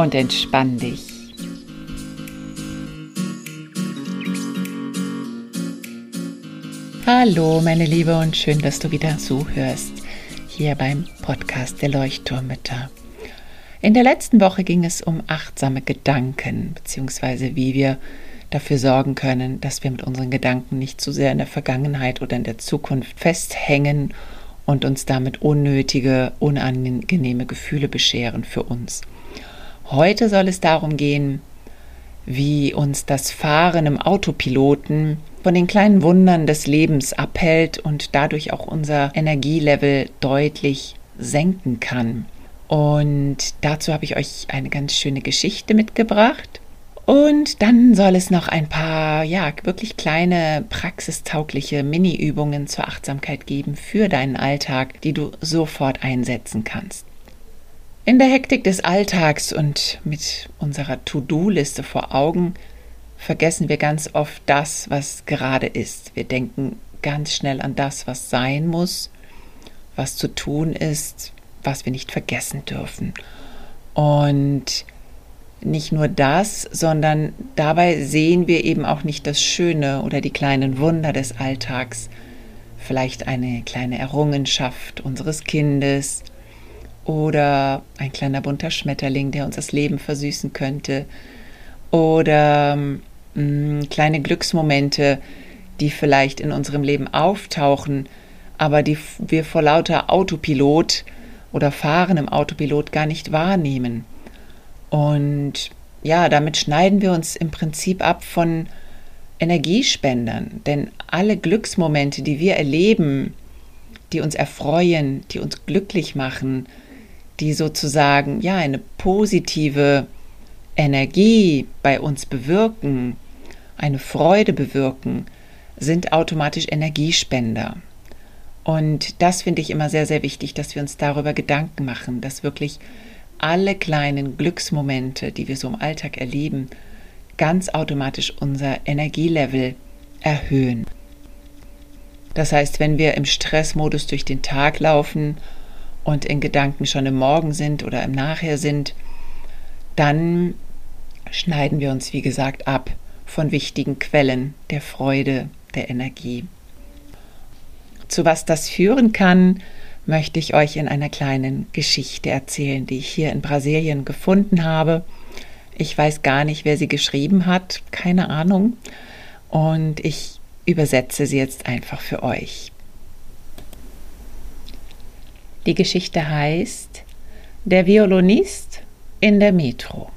Und entspann dich. Hallo, meine Liebe, und schön, dass du wieder zuhörst hier beim Podcast der Leuchtturmütter. In der letzten Woche ging es um achtsame Gedanken, beziehungsweise wie wir dafür sorgen können, dass wir mit unseren Gedanken nicht zu sehr in der Vergangenheit oder in der Zukunft festhängen und uns damit unnötige, unangenehme Gefühle bescheren für uns. Heute soll es darum gehen, wie uns das Fahren im Autopiloten von den kleinen Wundern des Lebens abhält und dadurch auch unser Energielevel deutlich senken kann. Und dazu habe ich euch eine ganz schöne Geschichte mitgebracht. Und dann soll es noch ein paar, ja, wirklich kleine, praxistaugliche Mini-Übungen zur Achtsamkeit geben für deinen Alltag, die du sofort einsetzen kannst. In der Hektik des Alltags und mit unserer To-Do-Liste vor Augen vergessen wir ganz oft das, was gerade ist. Wir denken ganz schnell an das, was sein muss, was zu tun ist, was wir nicht vergessen dürfen. Und nicht nur das, sondern dabei sehen wir eben auch nicht das Schöne oder die kleinen Wunder des Alltags, vielleicht eine kleine Errungenschaft unseres Kindes oder ein kleiner bunter Schmetterling, der uns das Leben versüßen könnte oder mh, mm, kleine Glücksmomente, die vielleicht in unserem Leben auftauchen, aber die wir vor lauter Autopilot oder Fahren im Autopilot gar nicht wahrnehmen. Und ja, damit schneiden wir uns im Prinzip ab von Energiespendern, denn alle Glücksmomente, die wir erleben, die uns erfreuen, die uns glücklich machen, die sozusagen ja eine positive Energie bei uns bewirken, eine Freude bewirken, sind automatisch Energiespender. Und das finde ich immer sehr, sehr wichtig, dass wir uns darüber Gedanken machen, dass wirklich alle kleinen Glücksmomente, die wir so im Alltag erleben, ganz automatisch unser Energielevel erhöhen. Das heißt, wenn wir im Stressmodus durch den Tag laufen und in Gedanken schon im Morgen sind oder im Nachher sind, dann schneiden wir uns, wie gesagt, ab von wichtigen Quellen der Freude, der Energie. Zu was das führen kann, möchte ich euch in einer kleinen Geschichte erzählen, die ich hier in Brasilien gefunden habe. Ich weiß gar nicht, wer sie geschrieben hat, keine Ahnung. Und ich übersetze sie jetzt einfach für euch. Die Geschichte heißt Der Violinist in der Metro.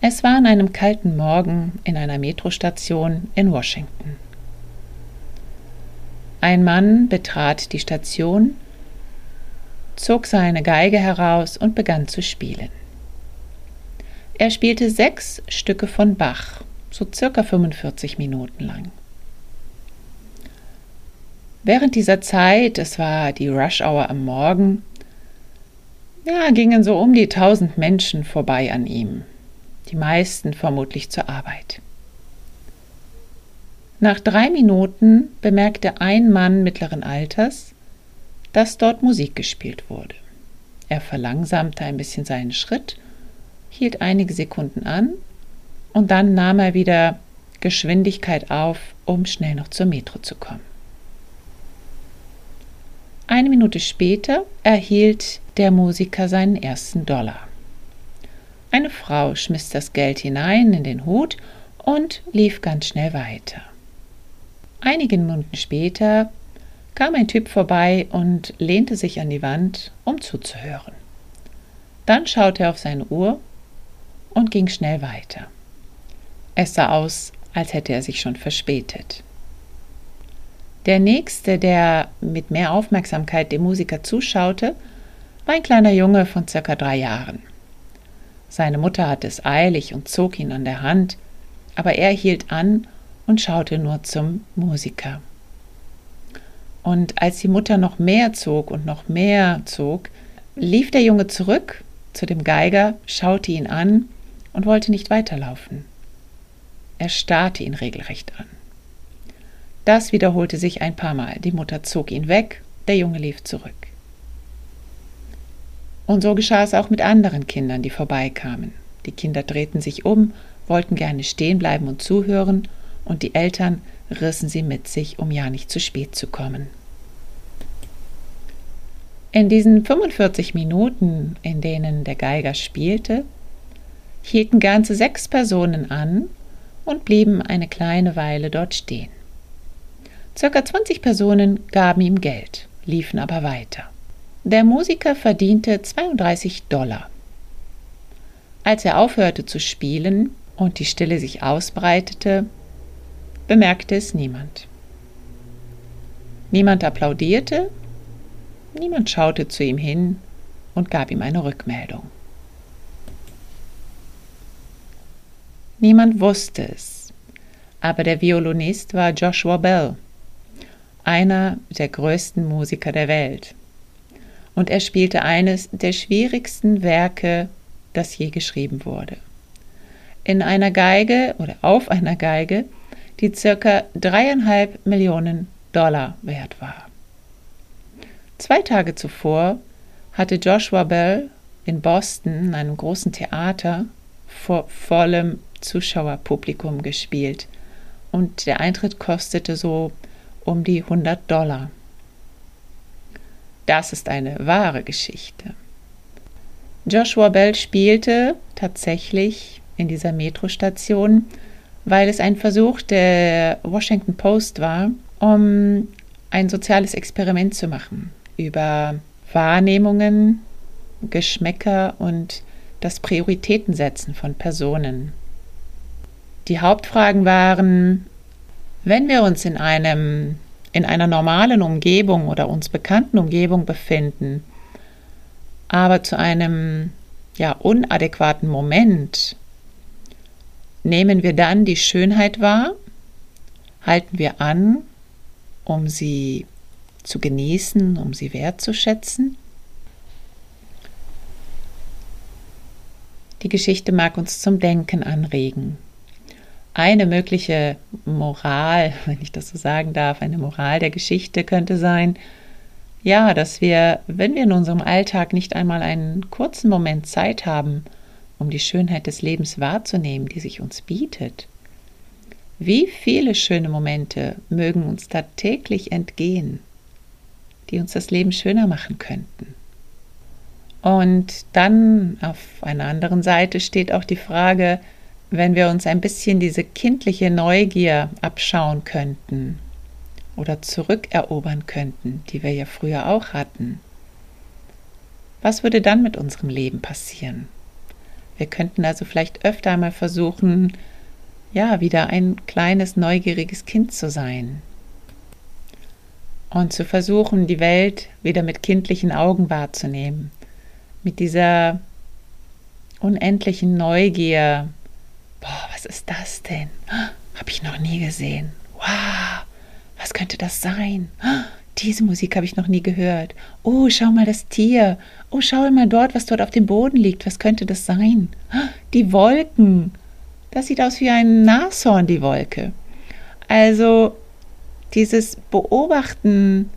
Es war an einem kalten Morgen in einer Metrostation in Washington. Ein Mann betrat die Station, zog seine Geige heraus und begann zu spielen. Er spielte sechs Stücke von Bach, so circa 45 Minuten lang. Während dieser Zeit, es war die Rush Hour am Morgen, ja, gingen so um die tausend Menschen vorbei an ihm, die meisten vermutlich zur Arbeit. Nach drei Minuten bemerkte ein Mann mittleren Alters, dass dort Musik gespielt wurde. Er verlangsamte ein bisschen seinen Schritt, hielt einige Sekunden an und dann nahm er wieder Geschwindigkeit auf, um schnell noch zur Metro zu kommen. Eine Minute später erhielt der Musiker seinen ersten Dollar. Eine Frau schmiss das Geld hinein in den Hut und lief ganz schnell weiter. Einige Minuten später kam ein Typ vorbei und lehnte sich an die Wand, um zuzuhören. Dann schaute er auf seine Uhr und ging schnell weiter. Es sah aus, als hätte er sich schon verspätet. Der nächste, der mit mehr Aufmerksamkeit dem Musiker zuschaute, war ein kleiner Junge von circa drei Jahren. Seine Mutter hatte es eilig und zog ihn an der Hand, aber er hielt an und schaute nur zum Musiker. Und als die Mutter noch mehr zog und noch mehr zog, lief der Junge zurück zu dem Geiger, schaute ihn an und wollte nicht weiterlaufen. Er starrte ihn regelrecht an. Das wiederholte sich ein paar Mal. Die Mutter zog ihn weg, der Junge lief zurück. Und so geschah es auch mit anderen Kindern, die vorbeikamen. Die Kinder drehten sich um, wollten gerne stehen bleiben und zuhören, und die Eltern rissen sie mit sich, um ja nicht zu spät zu kommen. In diesen 45 Minuten, in denen der Geiger spielte, hielten ganze sechs Personen an und blieben eine kleine Weile dort stehen. Circa 20 Personen gaben ihm Geld, liefen aber weiter. Der Musiker verdiente 32 Dollar. Als er aufhörte zu spielen und die Stille sich ausbreitete, bemerkte es niemand. Niemand applaudierte, niemand schaute zu ihm hin und gab ihm eine Rückmeldung. Niemand wusste es, aber der Violinist war Joshua Bell, einer der größten Musiker der Welt und er spielte eines der schwierigsten Werke, das je geschrieben wurde. In einer Geige oder auf einer Geige, die circa dreieinhalb Millionen Dollar wert war. Zwei Tage zuvor hatte Joshua Bell in Boston, in einem großen Theater, vor vollem Zuschauerpublikum gespielt und der Eintritt kostete so um die 100 Dollar. Das ist eine wahre Geschichte. Joshua Bell spielte tatsächlich in dieser Metrostation, weil es ein Versuch der Washington Post war, um ein soziales Experiment zu machen über Wahrnehmungen, Geschmäcker und das Prioritätensetzen von Personen. Die Hauptfragen waren, wenn wir uns in einem in einer normalen Umgebung oder uns bekannten Umgebung befinden, aber zu einem ja unadäquaten Moment, nehmen wir dann die Schönheit wahr, halten wir an, um sie zu genießen, um sie wertzuschätzen. Die Geschichte mag uns zum Denken anregen eine mögliche Moral, wenn ich das so sagen darf, eine Moral der Geschichte könnte sein, ja, dass wir, wenn wir in unserem Alltag nicht einmal einen kurzen Moment Zeit haben, um die Schönheit des Lebens wahrzunehmen, die sich uns bietet, wie viele schöne Momente mögen uns da täglich entgehen, die uns das Leben schöner machen könnten. Und dann auf einer anderen Seite steht auch die Frage, wenn wir uns ein bisschen diese kindliche Neugier abschauen könnten oder zurückerobern könnten, die wir ja früher auch hatten, was würde dann mit unserem Leben passieren? Wir könnten also vielleicht öfter einmal versuchen, ja, wieder ein kleines, neugieriges Kind zu sein. Und zu versuchen, die Welt wieder mit kindlichen Augen wahrzunehmen. Mit dieser unendlichen Neugier, boah, was ist das denn? Habe ich noch nie gesehen. Wow, was könnte das sein? Diese Musik habe ich noch nie gehört. Oh, schau mal das Tier. Oh, schau mal dort, was dort auf dem Boden liegt. Was könnte das sein? Die Wolken. Das sieht aus wie ein Nashorn, die Wolke. Also dieses Beobachten,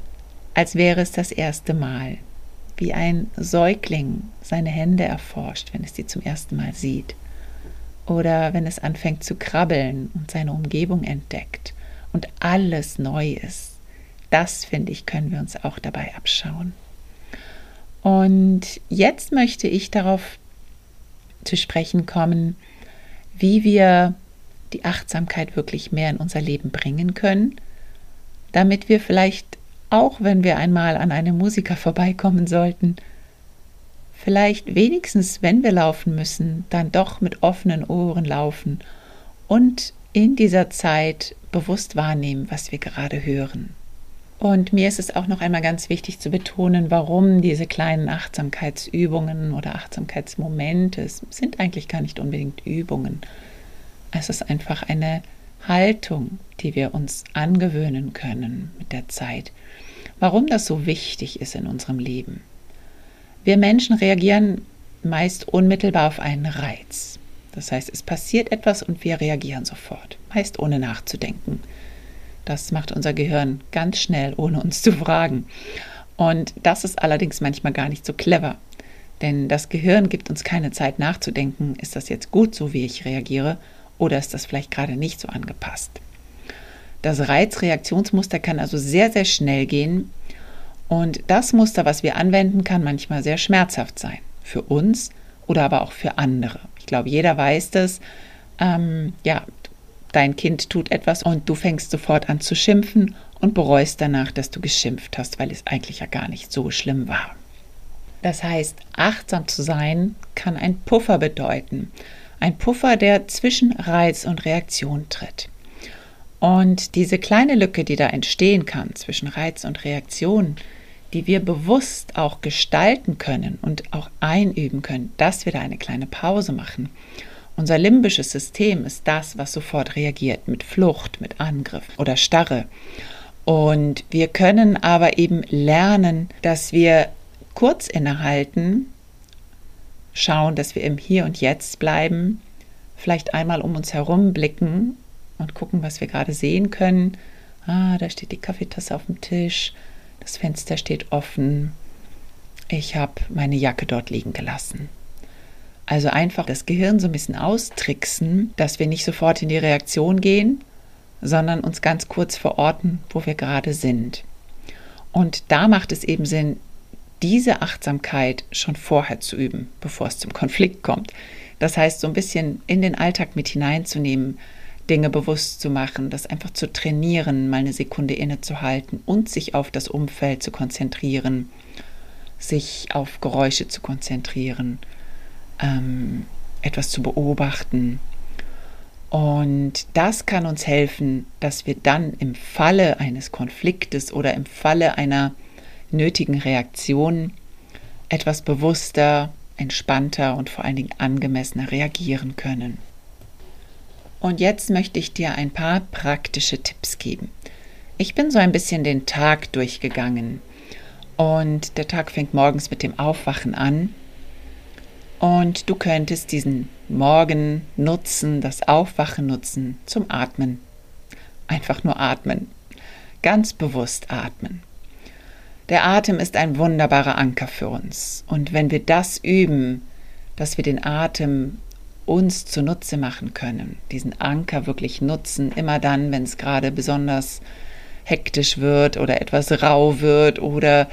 als wäre es das erste Mal, wie ein Säugling seine Hände erforscht, wenn es die zum ersten Mal sieht oder wenn es anfängt zu krabbeln und seine Umgebung entdeckt und alles neu ist. Das, finde ich, können wir uns auch dabei abschauen. Und jetzt möchte ich darauf zu sprechen kommen, wie wir die Achtsamkeit wirklich mehr in unser Leben bringen können, damit wir vielleicht auch, wenn wir einmal an einem Musiker vorbeikommen sollten, vielleicht wenigstens, wenn wir laufen müssen, dann doch mit offenen Ohren laufen und in dieser Zeit bewusst wahrnehmen, was wir gerade hören. Und mir ist es auch noch einmal ganz wichtig zu betonen, warum diese kleinen Achtsamkeitsübungen oder Achtsamkeitsmomente sind eigentlich gar nicht unbedingt Übungen. Es ist einfach eine Haltung, die wir uns angewöhnen können mit der Zeit. Warum das so wichtig ist in unserem Leben. Wir Menschen reagieren meist unmittelbar auf einen Reiz. Das heißt, es passiert etwas und wir reagieren sofort, meist ohne nachzudenken. Das macht unser Gehirn ganz schnell, ohne uns zu fragen. Und das ist allerdings manchmal gar nicht so clever. Denn das Gehirn gibt uns keine Zeit nachzudenken, ist das jetzt gut so, wie ich reagiere, oder ist das vielleicht gerade nicht so angepasst. Das Reizreaktionsmuster kann also sehr, sehr schnell gehen. Und das Muster, was wir anwenden, kann manchmal sehr schmerzhaft sein. Für uns oder aber auch für andere. Ich glaube, jeder weiß das. Ähm, ja, dein Kind tut etwas und du fängst sofort an zu schimpfen und bereust danach, dass du geschimpft hast, weil es eigentlich ja gar nicht so schlimm war. Das heißt, achtsam zu sein kann ein Puffer bedeuten. Ein Puffer, der zwischen Reiz und Reaktion tritt. Und diese kleine Lücke, die da entstehen kann zwischen Reiz und Reaktion, die wir bewusst auch gestalten können und auch einüben können, dass wir da eine kleine Pause machen unser limbisches System ist das, was sofort reagiert mit Flucht, mit Angriff oder Starre. Und wir können aber eben lernen, dass wir kurz innehalten, schauen, dass wir im Hier und Jetzt bleiben, vielleicht einmal um uns herum blicken und gucken, was wir gerade sehen können. Ah, da steht die Kaffeetasse auf dem Tisch, das Fenster steht offen, ich habe meine Jacke dort liegen gelassen. Also einfach das Gehirn so ein bisschen austricksen, dass wir nicht sofort in die Reaktion gehen, sondern uns ganz kurz verorten, wo wir gerade sind. Und da macht es eben Sinn, diese Achtsamkeit schon vorher zu üben, bevor es zum Konflikt kommt. Das heißt, so ein bisschen in den Alltag mit hineinzunehmen, Dinge bewusst zu machen, das einfach zu trainieren, mal eine Sekunde innezuhalten und sich auf das Umfeld zu konzentrieren, sich auf Geräusche zu konzentrieren ähm, etwas zu beobachten. Und das kann uns helfen, dass wir dann im Falle eines Konfliktes oder im Falle einer nötigen Reaktion etwas bewusster, entspannter und vor allen Dingen angemessener reagieren können. Und jetzt möchte ich dir ein paar praktische Tipps geben. Ich bin so ein bisschen den Tag durchgegangen und der Tag fängt morgens mit dem Aufwachen an und du könntest diesen Morgen nutzen, das Aufwachen nutzen zum Atmen. Einfach nur atmen. Ganz bewusst atmen. Der Atem ist ein wunderbarer Anker für uns. Und wenn wir das üben, dass wir den Atem uns zunutze machen können, diesen Anker wirklich nutzen, immer dann, wenn es gerade besonders hektisch wird oder etwas rau wird oder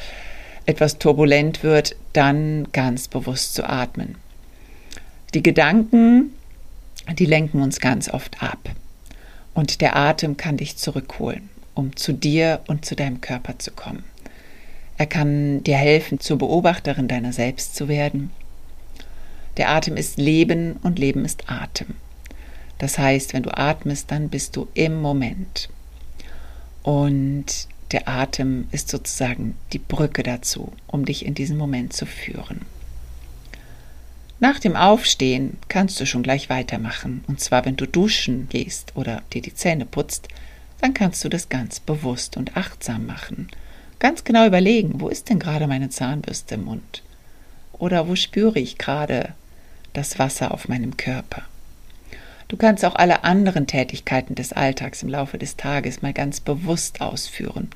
etwas turbulent wird, dann ganz bewusst zu atmen. Die Gedanken, die lenken uns ganz oft ab. Und der Atem kann dich zurückholen, um zu dir und zu deinem Körper zu kommen. Er kann dir helfen, zur Beobachterin deiner selbst zu werden. Der Atem ist Leben und Leben ist Atem. Das heißt, wenn du atmest, dann bist du im Moment. Und der Atem ist sozusagen die Brücke dazu, um dich in diesen Moment zu führen. Nach dem Aufstehen kannst du schon gleich weitermachen. Und zwar, wenn du duschen gehst oder dir die Zähne putzt, dann kannst du das ganz bewusst und achtsam machen. Ganz genau überlegen, wo ist denn gerade meine Zahnbürste im Mund? Oder wo spüre ich gerade das Wasser auf meinem Körper? Du kannst auch alle anderen Tätigkeiten des Alltags im Laufe des Tages mal ganz bewusst ausführen,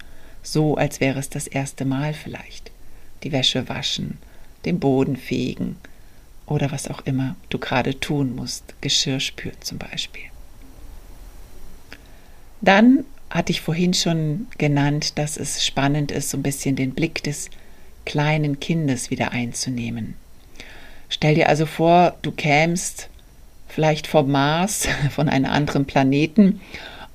so als wäre es das erste Mal vielleicht. Die Wäsche waschen, den Boden fegen oder was auch immer du gerade tun musst, Geschirr spüren zum Beispiel. Dann hatte ich vorhin schon genannt, dass es spannend ist, so ein bisschen den Blick des kleinen Kindes wieder einzunehmen. Stell dir also vor, du kämst vielleicht vom Mars, von einem anderen Planeten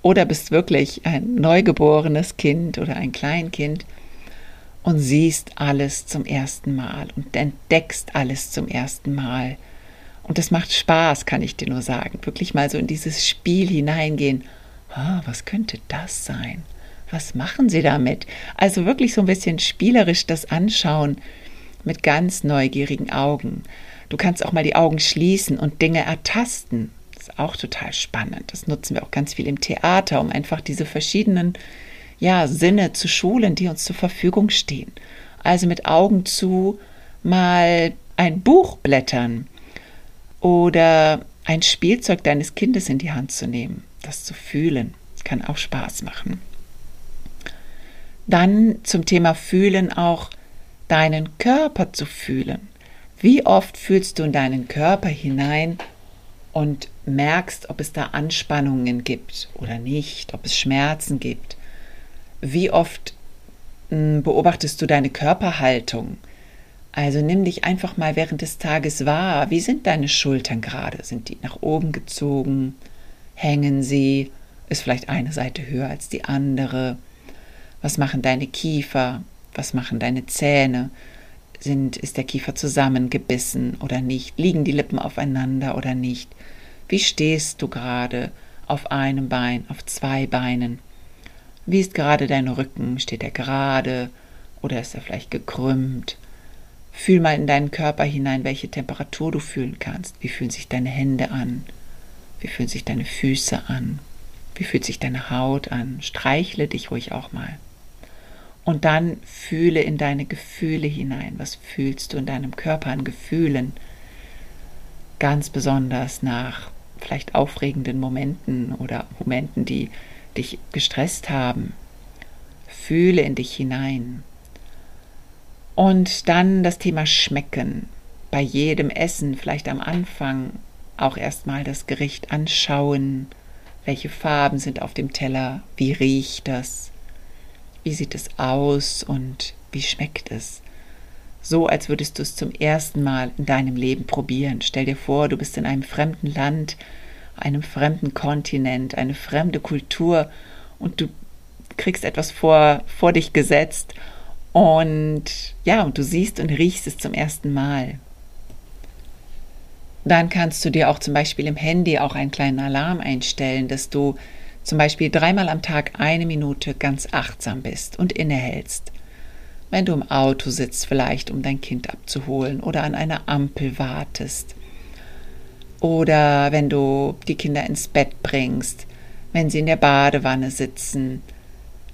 oder bist wirklich ein neugeborenes Kind oder ein Kleinkind und siehst alles zum ersten Mal und entdeckst alles zum ersten Mal. Und das macht Spaß, kann ich dir nur sagen. Wirklich mal so in dieses Spiel hineingehen. Ah, was könnte das sein? Was machen sie damit? Also wirklich so ein bisschen spielerisch das anschauen mit ganz neugierigen Augen. Du kannst auch mal die Augen schließen und Dinge ertasten. Das ist auch total spannend. Das nutzen wir auch ganz viel im Theater, um einfach diese verschiedenen ja, Sinne zu schulen, die uns zur Verfügung stehen. Also mit Augen zu mal ein Buch blättern oder ein Spielzeug deines Kindes in die Hand zu nehmen, das zu fühlen, kann auch Spaß machen. Dann zum Thema Fühlen auch deinen Körper zu fühlen. Wie oft fühlst du in deinen Körper hinein und merkst, ob es da Anspannungen gibt oder nicht, ob es Schmerzen gibt? Wie oft hm, beobachtest du deine Körperhaltung? Also nimm dich einfach mal während des Tages wahr. Wie sind deine Schultern gerade? Sind die nach oben gezogen? Hängen sie? Ist vielleicht eine Seite höher als die andere? Was machen deine Kiefer? Was machen deine Zähne? Sind, ist der Kiefer zusammengebissen oder nicht? Liegen die Lippen aufeinander oder nicht? Wie stehst du gerade? Auf einem Bein, auf zwei Beinen? Wie ist gerade dein Rücken? Steht er gerade oder ist er vielleicht gekrümmt? Fühl mal in deinen Körper hinein, welche Temperatur du fühlen kannst. Wie fühlen sich deine Hände an? Wie fühlen sich deine Füße an? Wie fühlt sich deine Haut an? Streichle dich ruhig auch mal. Und dann fühle in deine Gefühle hinein. Was fühlst du in deinem Körper an Gefühlen? Ganz besonders nach vielleicht aufregenden Momenten oder Momenten, die dich gestresst haben. Fühle in dich hinein. Und dann das Thema Schmecken. Bei jedem Essen, vielleicht am Anfang, auch erstmal das Gericht anschauen. Welche Farben sind auf dem Teller? Wie riecht das? Wie sieht es aus und wie schmeckt es? So, als würdest du es zum ersten Mal in deinem Leben probieren. Stell dir vor, du bist in einem fremden Land, einem fremden Kontinent, eine fremde Kultur und du kriegst etwas vor, vor dich gesetzt und ja, und du siehst und riechst es zum ersten Mal. Dann kannst du dir auch zum Beispiel im Handy auch einen kleinen Alarm einstellen, dass du zum Beispiel dreimal am Tag eine Minute ganz achtsam bist und innehältst. Wenn du im Auto sitzt, vielleicht um dein Kind abzuholen oder an einer Ampel wartest. Oder wenn du die Kinder ins Bett bringst, wenn sie in der Badewanne sitzen,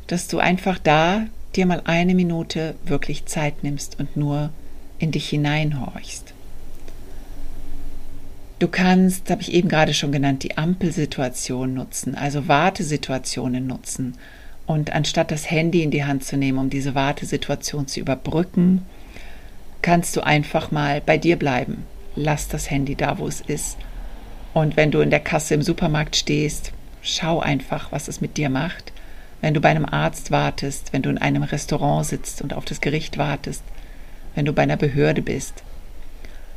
dass du einfach da dir mal eine Minute wirklich Zeit nimmst und nur in dich hineinhorchst. Du kannst, habe ich eben gerade schon genannt, die Ampelsituation nutzen, also Wartesituationen nutzen. Und anstatt das Handy in die Hand zu nehmen, um diese Wartesituation zu überbrücken, kannst du einfach mal bei dir bleiben. Lass das Handy da, wo es ist. Und wenn du in der Kasse im Supermarkt stehst, schau einfach, was es mit dir macht wenn du bei einem Arzt wartest, wenn du in einem Restaurant sitzt und auf das Gericht wartest, wenn du bei einer Behörde bist,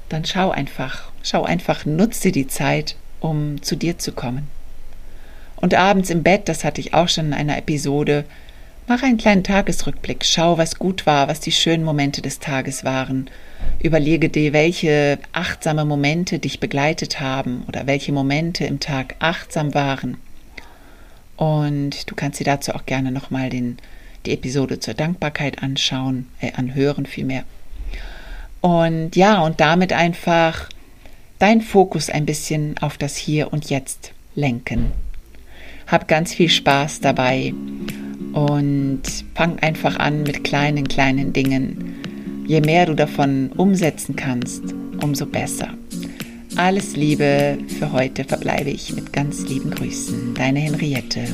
dann schau einfach, schau einfach, nutze die Zeit, um zu dir zu kommen. Und abends im Bett, das hatte ich auch schon in einer Episode, mach einen kleinen Tagesrückblick, schau, was gut war, was die schönen Momente des Tages waren. Überlege dir, welche achtsame Momente dich begleitet haben oder welche Momente im Tag achtsam waren. Und du kannst dir dazu auch gerne nochmal die Episode zur Dankbarkeit anschauen, äh, anhören vielmehr. Und ja, und damit einfach dein Fokus ein bisschen auf das Hier und Jetzt lenken. Hab ganz viel Spaß dabei und fang einfach an mit kleinen, kleinen Dingen. Je mehr du davon umsetzen kannst, umso besser. Alles Liebe, für heute verbleibe ich mit ganz lieben Grüßen. Deine Henriette.